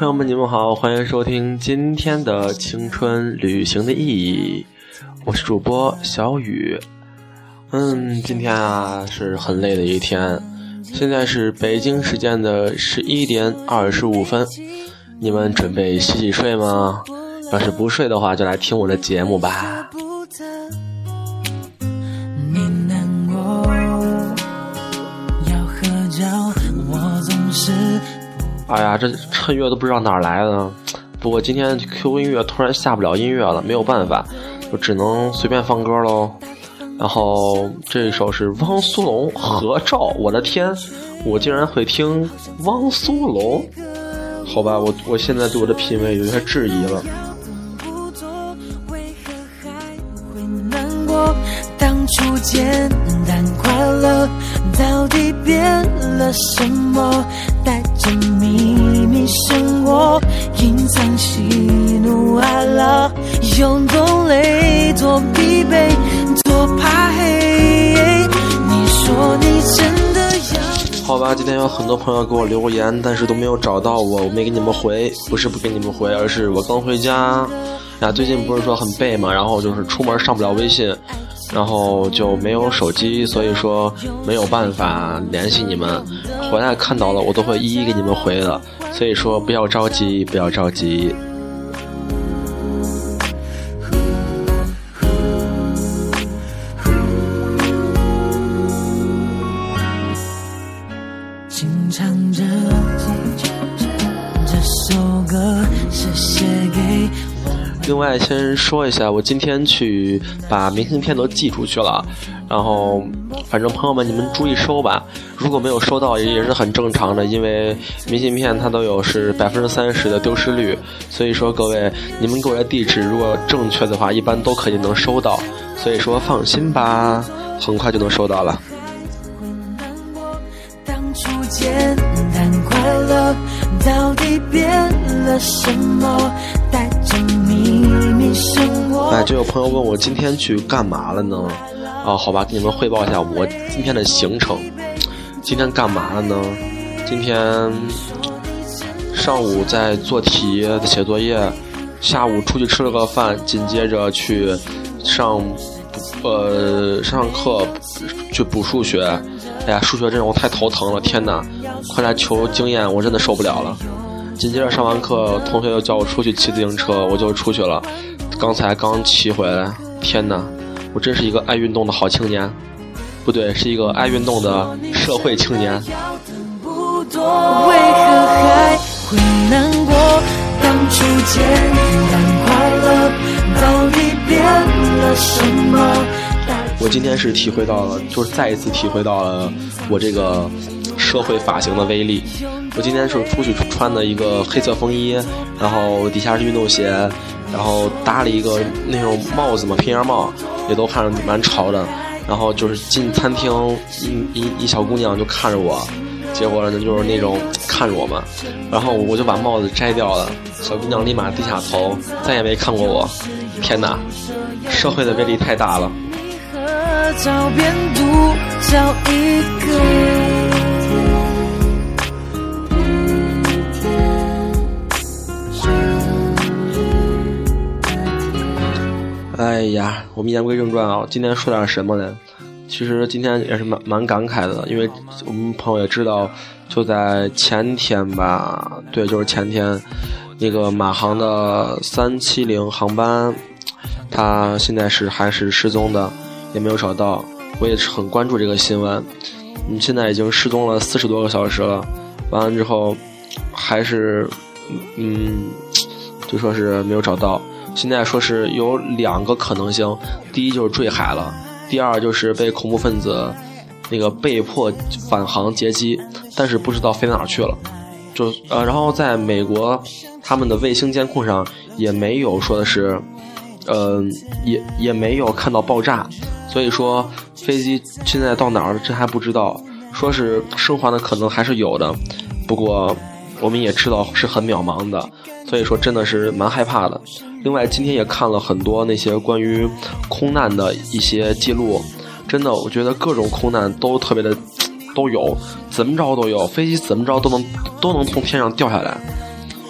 朋友们，你们好，欢迎收听今天的青春旅行的意义。我是主播小雨。嗯，今天啊是很累的一天。现在是北京时间的十一点二十五分。你们准备洗洗睡吗？要是不睡的话，就来听我的节目吧。哎呀，这衬乐都不知道哪儿来的。不过今天 QQ 音乐突然下不了音乐了，没有办法，就只能随便放歌喽。然后这一首是汪苏泷合照，我的天，我竟然会听汪苏泷？好吧，我我现在对我的品味有些质疑了。当初简单快乐到底变了什么？带着秘密生活，隐藏喜怒哀乐，用多累多疲惫多怕黑。你说你真的要？好吧，今天有很多朋友给我留言，但是都没有找到我，我没给你们回，不是不给你们回，而是我刚回家。呀，最近不是说很背嘛，然后就是出门上不了微信。然后就没有手机，所以说没有办法联系你们。回来看到了，我都会一一给你们回的。所以说不要着急，不要着急。另外，先说一下，我今天去把明信片都寄出去了，然后，反正朋友们你们注意收吧。如果没有收到，也也是很正常的，因为明信片它都有是百分之三十的丢失率，所以说各位，你们给我的地址如果正确的话，一般都可以能收到，所以说放心吧，很快就能收到了。到底变了什么？带着秘密生活。哎，就有朋友问我今天去干嘛了呢？啊，好吧，给你们汇报一下我今天的行程。今天干嘛了呢？今天上午在做题、写作业，下午出去吃了个饭，紧接着去上呃上课去补数学。哎呀，数学这种太头疼了，天哪！快来求经验，我真的受不了了。紧接着上完课，同学又叫我出去骑自行车，我就出去了。刚才刚骑回来，天哪！我真是一个爱运动的好青年，不对，是一个爱运动的社会青年。我今天是体会到了，就是再一次体会到了我这个。社会发型的威力。我今天是出去穿的一个黑色风衣，然后底下是运动鞋，然后搭了一个那种帽子嘛，平檐帽，也都看着蛮潮的。然后就是进餐厅，一一一小姑娘就看着我，结果呢就是那种看着我嘛，然后我就把帽子摘掉了，小姑娘立马低下头，再也没看过我。天哪，社会的威力太大了。哎呀，我们言归正传啊，今天说点什么呢？其实今天也是蛮蛮感慨的，因为我们朋友也知道，就在前天吧，对，就是前天，那个马航的三七零航班，他现在是还是失踪的，也没有找到。我也是很关注这个新闻，嗯，现在已经失踪了四十多个小时了，完了之后，还是，嗯，就说是没有找到。现在说是有两个可能性，第一就是坠海了，第二就是被恐怖分子那个被迫返航劫机，但是不知道飞哪去了。就呃，然后在美国，他们的卫星监控上也没有说的是，呃，也也没有看到爆炸，所以说飞机现在到哪儿了，这还不知道。说是生还的可能还是有的，不过我们也知道是很渺茫的。所以说真的是蛮害怕的。另外，今天也看了很多那些关于空难的一些记录，真的，我觉得各种空难都特别的 都有，怎么着都有，飞机怎么着都能都能从天上掉下来。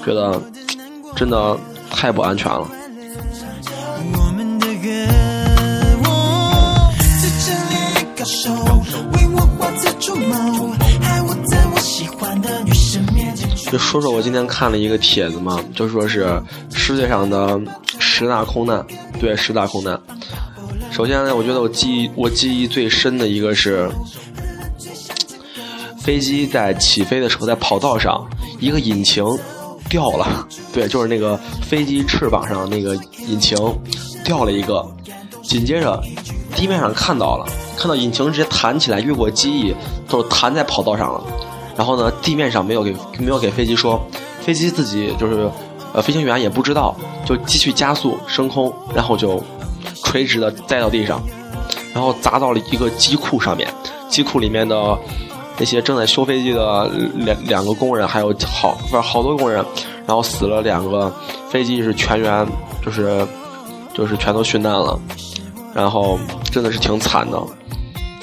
觉得 真的太不安全了。就说说我今天看了一个帖子嘛，就说是世界上的十大空难，对，十大空难。首先呢，我觉得我记忆我记忆最深的一个是飞机在起飞的时候，在跑道上一个引擎掉了，对，就是那个飞机翅膀上那个引擎掉了一个，紧接着地面上看到了，看到引擎直接弹起来，越过机翼，都弹在跑道上了。然后呢，地面上没有给没有给飞机说，飞机自己就是呃飞行员也不知道，就继续加速升空，然后就垂直的栽到地上，然后砸到了一个机库上面，机库里面的那些正在修飞机的两两个工人，还有好不是好多工人，然后死了两个，飞机是全员就是就是全都殉难了，然后真的是挺惨的。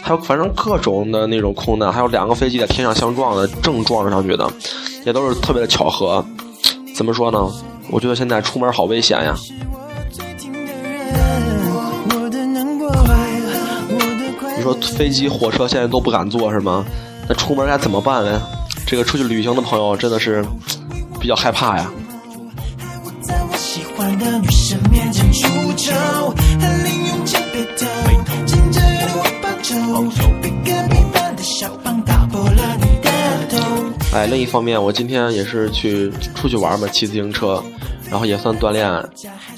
还有反正各种的那种空难，还有两个飞机在天上相撞的正撞上去的，也都是特别的巧合。怎么说呢？我觉得现在出门好危险呀。你说飞机、火车现在都不敢坐是吗？那出门该怎么办呢？这个出去旅行的朋友真的是比较害怕呀。哎，另一方面，我今天也是去出去玩嘛，骑自行车，然后也算锻炼，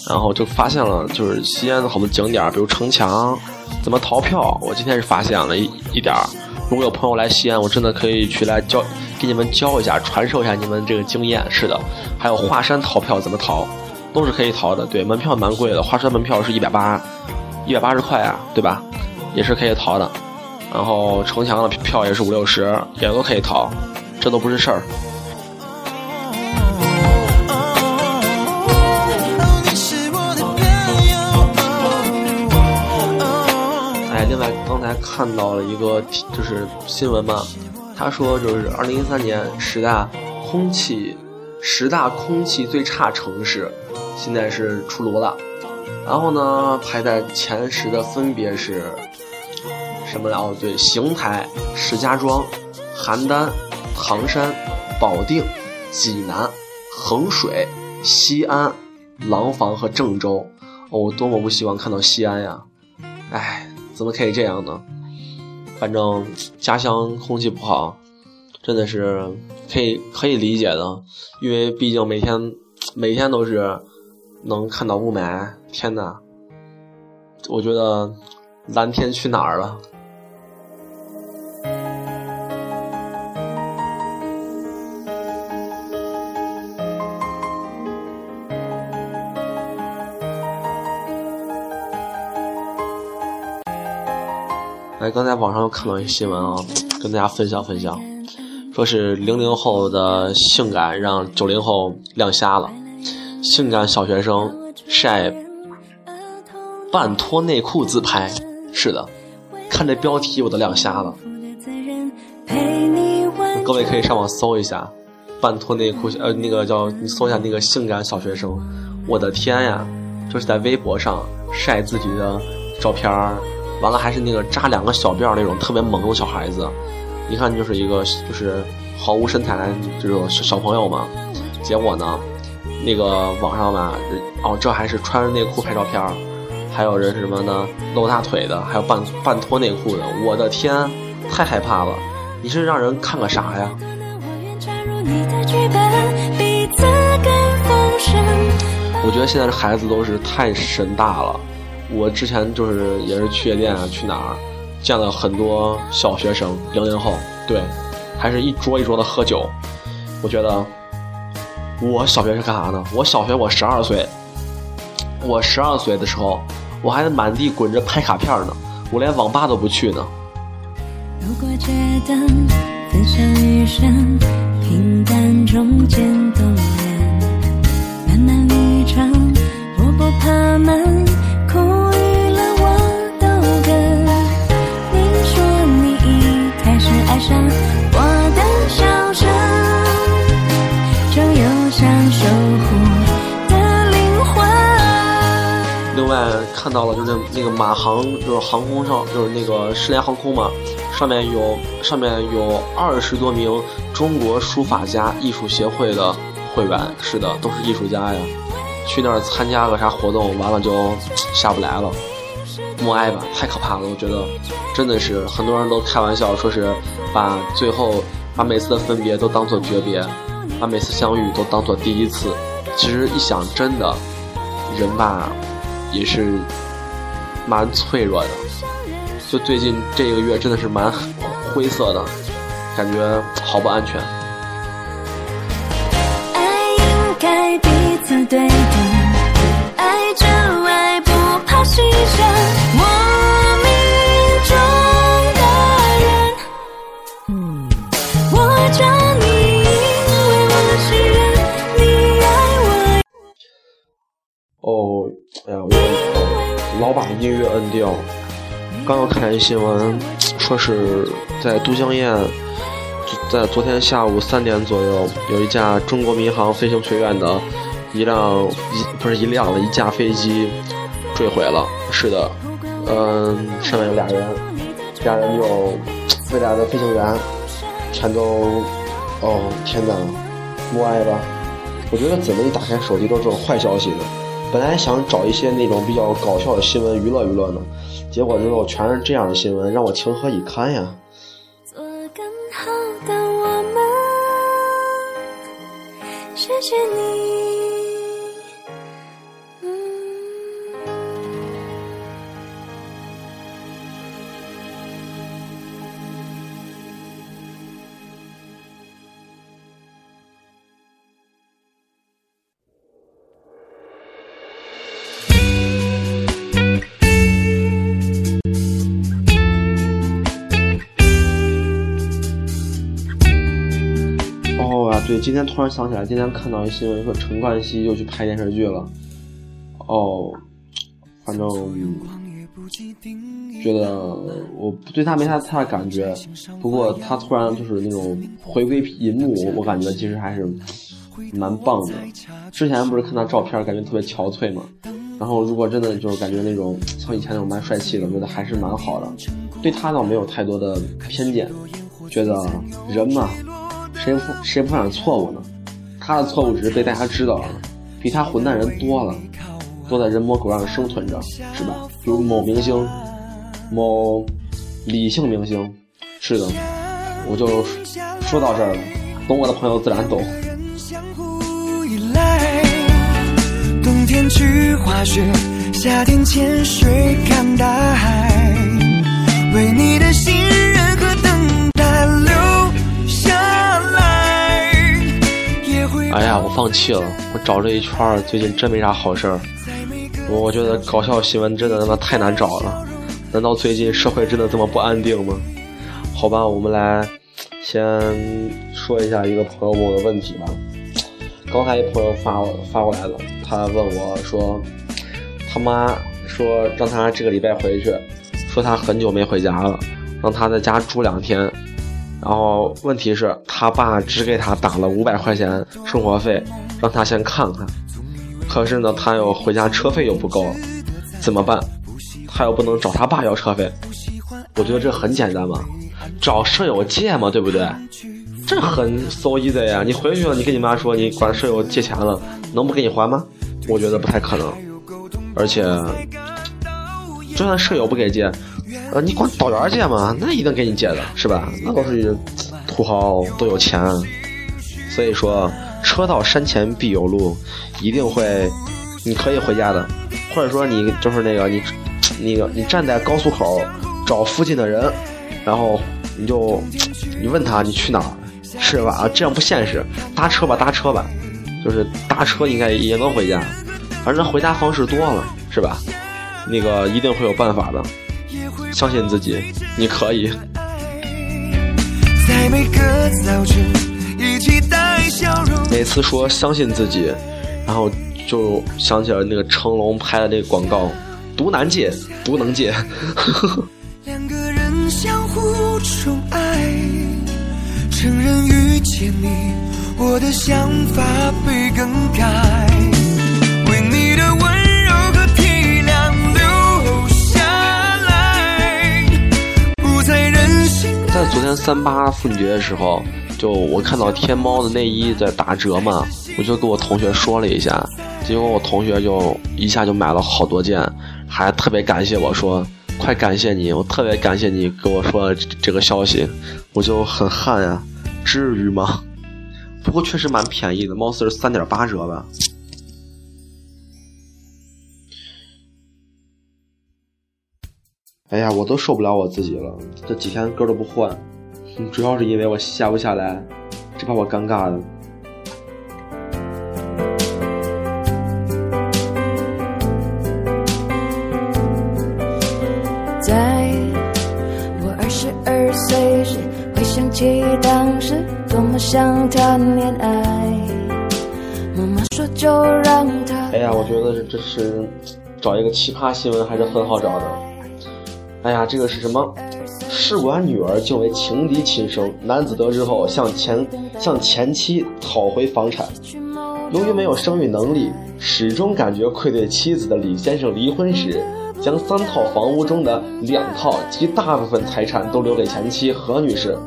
然后就发现了，就是西安的好多景点，比如城墙，怎么逃票，我今天是发现了一一点儿。如果有朋友来西安，我真的可以去来教，给你们教一下，传授一下你们这个经验。是的，还有华山逃票怎么逃，都是可以逃的。对，门票蛮贵的，华山门票是一百八，一百八十块啊，对吧？也是可以逃的。然后城墙的票也是五六十，也都可以逃，这都不是事儿。哎，另外刚才看到了一个就是新闻嘛，他说就是二零一三年十大空气十大空气最差城市，现在是出炉了，然后呢排在前十的分别是。什么来？哦，对，邢台、石家庄、邯郸、唐山、保定、济南、衡水、西安、廊坊和郑州。哦，多么不希望看到西安呀！哎，怎么可以这样呢？反正家乡空气不好，真的是可以可以理解的，因为毕竟每天每天都是能看到雾霾。天呐，我觉得蓝天去哪儿了？刚才网上又看到一个新闻啊，跟大家分享分享，说是零零后的性感让九零后亮瞎了，性感小学生晒半脱内裤自拍，是的，看这标题我都亮瞎了。各位可以上网搜一下，半脱内裤，呃，那个叫你搜一下那个性感小学生，我的天呀，就是在微博上晒自己的照片儿。完了还是那个扎两个小辫那种特别萌的小孩子，一看就是一个就是毫无身材这种小小朋友嘛。结果呢，那个网上吧，哦，这还是穿着内裤拍照片，还有人什么呢，露大腿的，还有半半脱内裤的。我的天，太害怕了！你是让人看个啥呀？我觉得现在这孩子都是太神大了。我之前就是也是去夜店啊，去哪儿见了很多小学生零零后，对，还是一桌一桌的喝酒。我觉得我小学是干啥呢？我小学我十二岁，我十二岁的时候我还满地滚着拍卡片呢，我连网吧都不去呢。如果觉得此生余生平淡中见动人，漫漫旅程我不怕慢。另外看到了，就是那个马航，就是航空上，就是那个失联航空嘛，上面有上面有二十多名中国书法家艺术协会的会员，是的，都是艺术家呀。去那儿参加个啥活动，完了就下不来了。默哀吧，太可怕了，我觉得真的是很多人都开玩笑说是把最后把每次的分别都当做诀别，把每次相遇都当做第一次。其实一想，真的人吧也是蛮脆弱的。就最近这个月真的是蛮灰色的，感觉好不安全。对的，爱就爱，不怕牺牲。我命中的人，我叫你因为我信任，你爱我。哦，哎呀，我老把音乐摁掉。刚刚看一新闻，说是在都江堰，在昨天下午三点左右，有一架中国民航飞行学院的一辆一不是一辆了一架飞机坠毁了。是的，嗯，上面有俩人，俩人有未来的飞行员，全都哦天哪，默哀吧。我觉得怎么一打开手机都是坏消息呢？本来想找一些那种比较搞笑的新闻娱乐娱乐呢，结果之后全是这样的新闻，让我情何以堪呀！做更好的我们，谢谢你。今天突然想起来，今天看到一新闻说陈冠希又去拍电视剧了。哦，反正觉得我对他没太太大感觉，不过他突然就是那种回归银幕，我感觉其实还是蛮棒的。之前不是看他照片，感觉特别憔悴嘛。然后如果真的就是感觉那种像以前那种蛮帅气的，我觉得还是蛮好的。对他倒没有太多的偏见，觉得人嘛。谁不谁不犯错误呢？他的错误只是被大家知道了，比他混蛋人多了，都在人模狗样的生存着，是吧？比如某明星，某理性明星，是的，我就说到这儿了，懂我的朋友自然懂。冬天去滑雪，夏天潜水看大海，为你的心。哎放弃了。我找这一圈最近真没啥好事儿。我觉得搞笑新闻真的他妈太难找了。难道最近社会真的这么不安定吗？好吧，我们来先说一下一个朋友问我的问题吧。刚才一朋友发发过来了，他问我说，他妈说让他这个礼拜回去，说他很久没回家了，让他在家住两天。然后问题是他爸只给他打了五百块钱生活费，让他先看看。可是呢，他又回家车费又不够，怎么办？他又不能找他爸要车费。我觉得这很简单嘛，找舍友借嘛，对不对？这很 so easy 呀！你回去了，你跟你妈说你管舍友借钱了，能不给你还吗？我觉得不太可能。而且，就算舍友不给借。呃，你管导员借嘛？那一定给你借的，是吧？那都是土豪，都有钱。所以说，车到山前必有路，一定会，你可以回家的。或者说，你就是那个你，那个你站在高速口找附近的人，然后你就你问他你去哪儿，是吧？这样不现实。搭车吧，搭车吧，就是搭车应该也能回家。反正回家方式多了，是吧？那个一定会有办法的。相信自己，你可以。每次说相信自己，然后就想起了那个成龙拍的那个广告：毒难戒，不能戒。两个人相互宠爱，承认遇见你，我的想法被更改。在昨天三八妇女节的时候，就我看到天猫的内衣在打折嘛，我就跟我同学说了一下，结果我同学就一下就买了好多件，还特别感谢我说，快感谢你，我特别感谢你给我说这个消息，我就很汗呀，至于吗？不过确实蛮便宜的，貌似是三点八折吧。哎呀，我都受不了我自己了，这几天歌都不换，主要是因为我下不下来，这把我尴尬的。在我二十二岁时，回想起当时多么想谈恋爱。妈妈说就让他。哎呀，我觉得这是找一个奇葩新闻还是很好找的。哎呀，这个是什么？试管女儿竟为情敌亲生，男子得知后向前向前妻讨回房产。由于没有生育能力，始终感觉愧对妻子的李先生离婚时，将三套房屋中的两套及大部分财产都留给前妻何女士。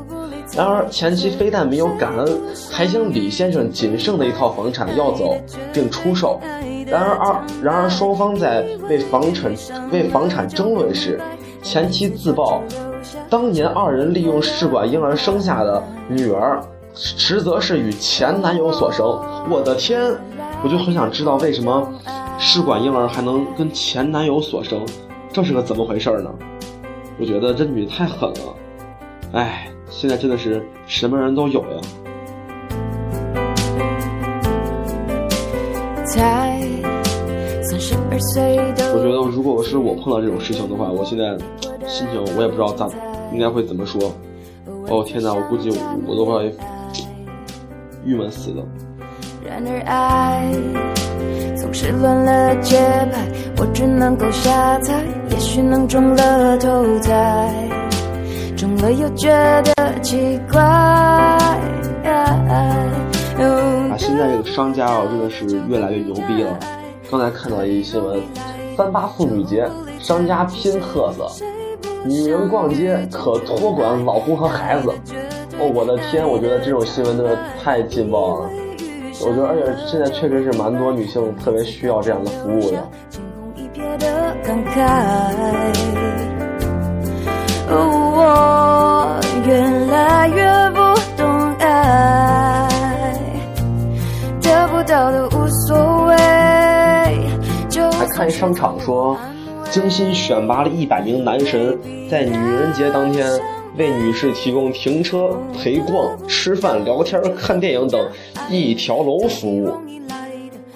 然而，前妻非但没有感恩，还将李先生仅剩的一套房产要走并出售。然而，二然而双方在为房产为房产争论时。前妻自曝，当年二人利用试管婴儿生下的女儿，实则是与前男友所生。我的天，我就很想知道为什么试管婴儿还能跟前男友所生，这是个怎么回事呢？我觉得这女的太狠了。哎，现在真的是什么人都有呀。才我觉得如果是我碰到这种事情的话，我现在心情我也不知道咋，应该会怎么说。哦天哪，我估计我都会郁闷死的。然而爱总是乱了节拍，我只能够瞎猜，也许能中了头彩，中了又觉得奇怪。啊，现在这个商家啊，真的是越来越牛逼了。刚才看到一新闻，三八妇女节，商家拼特色，女人逛街可托管老公和孩子。哦，我的天，我觉得这种新闻真的太劲爆了。我觉得，而且现在确实是蛮多女性特别需要这样的服务的。惊鸿一瞥的感慨，我越来越不看一商场说，精心选拔了一百名男神，在女人节当天为女士提供停车、陪逛、吃饭、聊天、看电影等一条龙服务。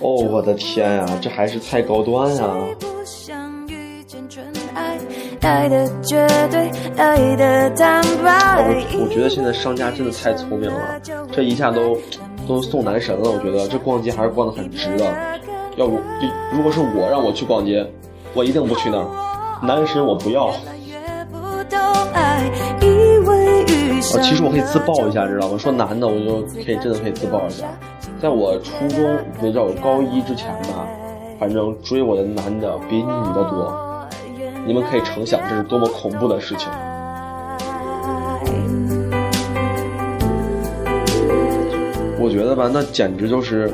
哦，我的天呀，这还是太高端呀！不想遇见纯爱，爱的绝对，爱的坦白。我我觉得现在商家真的太聪明了，这一下都都送男神了。我觉得这逛街还是逛的很值的。要不，如果是我让我去逛街，我一定不去那儿。男神我不要。啊，其实我可以自曝一下，知道吗？说男的，我就可以真的可以自曝一下。在我初中，不叫我高一之前吧，反正追我的男的比女的多。你们可以成想，这是多么恐怖的事情。我觉得吧，那简直就是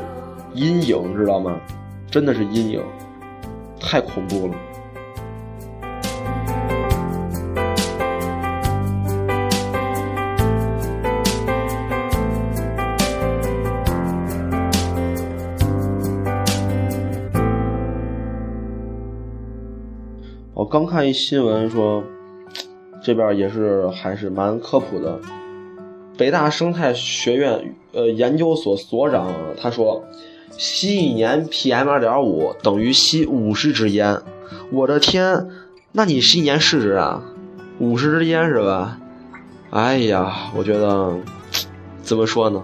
阴影，知道吗？真的是阴影，太恐怖了。我刚看一新闻说，这边也是还是蛮科普的。北大生态学院呃研究所所长他说，吸一年 PM 二点五等于吸五十支烟。我的天，那你吸一年试试啊？五十支烟是吧？哎呀，我觉得 怎么说呢？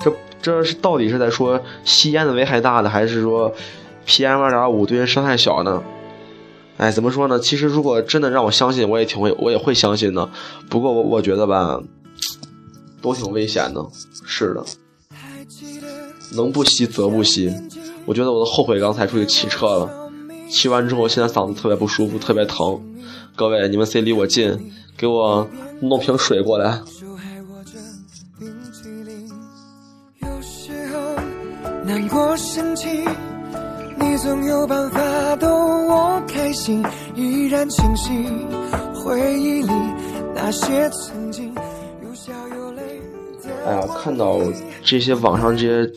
这这是到底是在说吸烟的危害大呢，还是说 PM 二点五对人伤害小呢？哎，怎么说呢？其实如果真的让我相信，我也挺会，我也会相信的。不过我我觉得吧，都挺危险的。是的，能不吸则不吸。我觉得我都后悔刚才出去骑车了，骑完之后现在嗓子特别不舒服，特别疼。各位，你们谁离我近，给我弄瓶水过来。难过生气，你总有办法逗我开心，依然清晰回忆里那些曾。哎呀，看到这些网上这些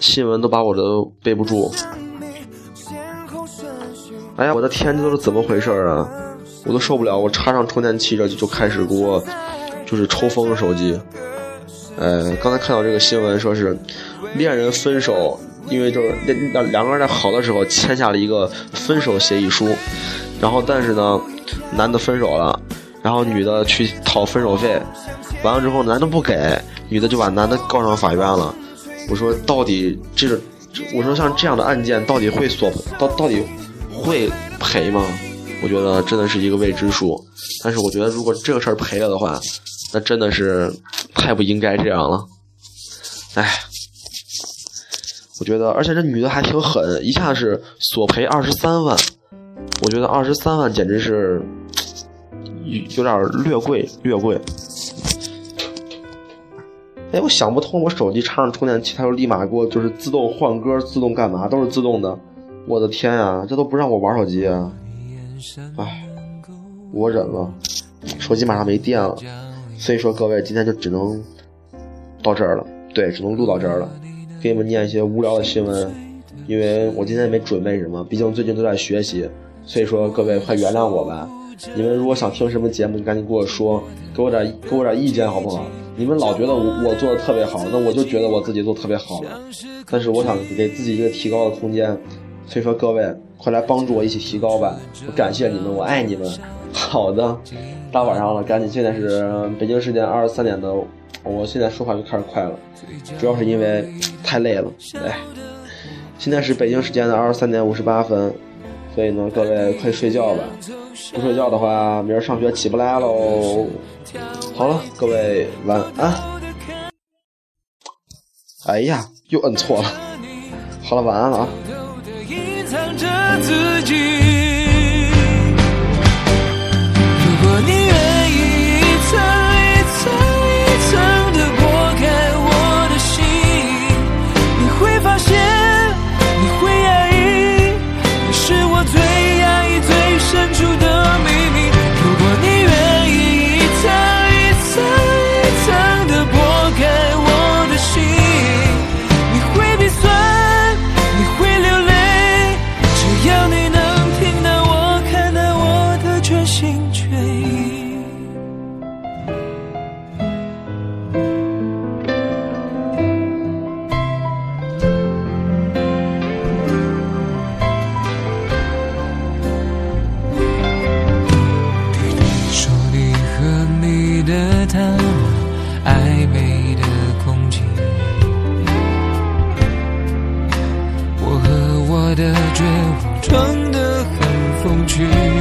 新闻，都把我都背不住。哎呀，我的天，这都是怎么回事啊？我都受不了，我插上充电器这就就开始给我就是抽风手机。呃，刚才看到这个新闻，说是恋人分手，因为就是两两个人在好的时候签下了一个分手协议书，然后但是呢，男的分手了，然后女的去讨分手费，完了之后男的不给，女的就把男的告上法院了。我说到底这个，我说像这样的案件到底会索到到底会赔吗？我觉得真的是一个未知数。但是我觉得如果这个事儿赔了的话。那真的是太不应该这样了，哎，我觉得，而且这女的还挺狠，一下是索赔二十三万，我觉得二十三万简直是有点略贵，略贵。哎，我想不通，我手机插上充电器，它就立马给我就是自动换歌，自动干嘛，都是自动的。我的天呀，这都不让我玩手机啊！哎，我忍了，手机马上没电了。所以说，各位今天就只能到这儿了，对，只能录到这儿了。给你们念一些无聊的新闻，因为我今天也没准备什么，毕竟最近都在学习。所以说，各位快原谅我吧。你们如果想听什么节目，你赶紧跟我说，给我点给我点意见好不好？你们老觉得我我做的特别好，那我就觉得我自己做特别好了。但是我想给自己一个提高的空间，所以说各位快来帮助我一起提高吧。我感谢你们，我爱你们。好的。大晚上了，赶紧！现在是北京时间二十三点的，我现在说话就开始快了，主要是因为太累了。哎，现在是北京时间的二十三点五十八分，所以呢，各位快睡觉吧。不睡觉的话，明儿上学起不来喽。好了，各位晚安。哎呀，又摁错了。好了，晚安了啊。